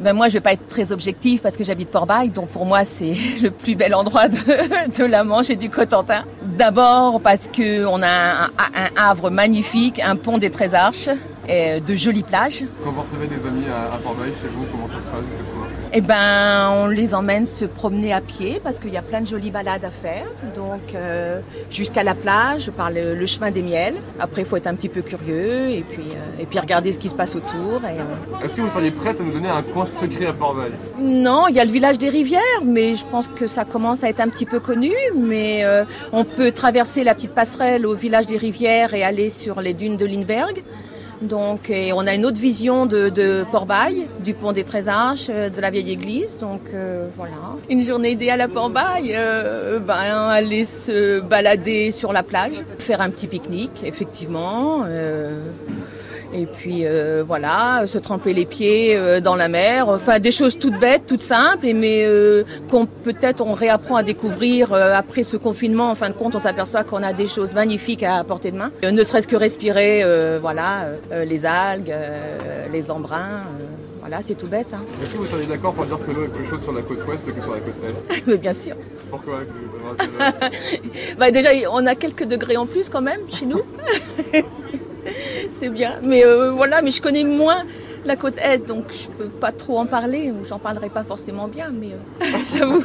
Eh ben moi, je vais pas être très objectif parce que j'habite Port-Bail, donc pour moi, c'est le plus bel endroit de, la Manche et du Cotentin. D'abord parce que on a un, un havre magnifique, un pont des Trésarches, et de jolies plages. Quand vous recevez des amis à, à Port-Bail chez vous, comment ça se passe eh ben, on les emmène se promener à pied parce qu'il y a plein de jolies balades à faire. Donc, euh, jusqu'à la plage, par le, le, chemin des miels. Après, il faut être un petit peu curieux et puis, euh, et puis regarder ce qui se passe autour. Euh... Est-ce que vous seriez prête à nous donner un coin secret à Port-Bail Non, il y a le village des rivières, mais je pense que ça commence à être un petit peu connu. Mais euh, on peut traverser la petite passerelle au village des rivières et aller sur les dunes de Lindbergh. Donc, on a une autre vision de, de Port-Bail, du pont des Trésarches, de la vieille église. Donc euh, voilà, une journée idéale à Port-Bail, euh, ben, aller se balader sur la plage, faire un petit pique-nique, effectivement. Euh, puis euh, voilà, se tremper les pieds euh, dans la mer, enfin des choses toutes bêtes, toutes simples, mais euh, qu'on peut-être on réapprend à découvrir après ce confinement. En fin de compte, on s'aperçoit qu'on a des choses magnifiques à portée de main, ne serait-ce que respirer, voilà, les algues, les embruns. Voilà, c'est tout bête. Hein. Est-ce que vous seriez d'accord pour dire que l'eau est plus chaude sur la côte ouest que sur la côte est? Mais bien sûr. Pourquoi? Bah Déjà, on a quelques degrés en plus quand même chez nous. c'est bien. Mais euh, voilà, mais je connais moins la côte est, donc je peux pas trop en parler. J'en parlerai pas forcément bien, mais euh, j'avoue.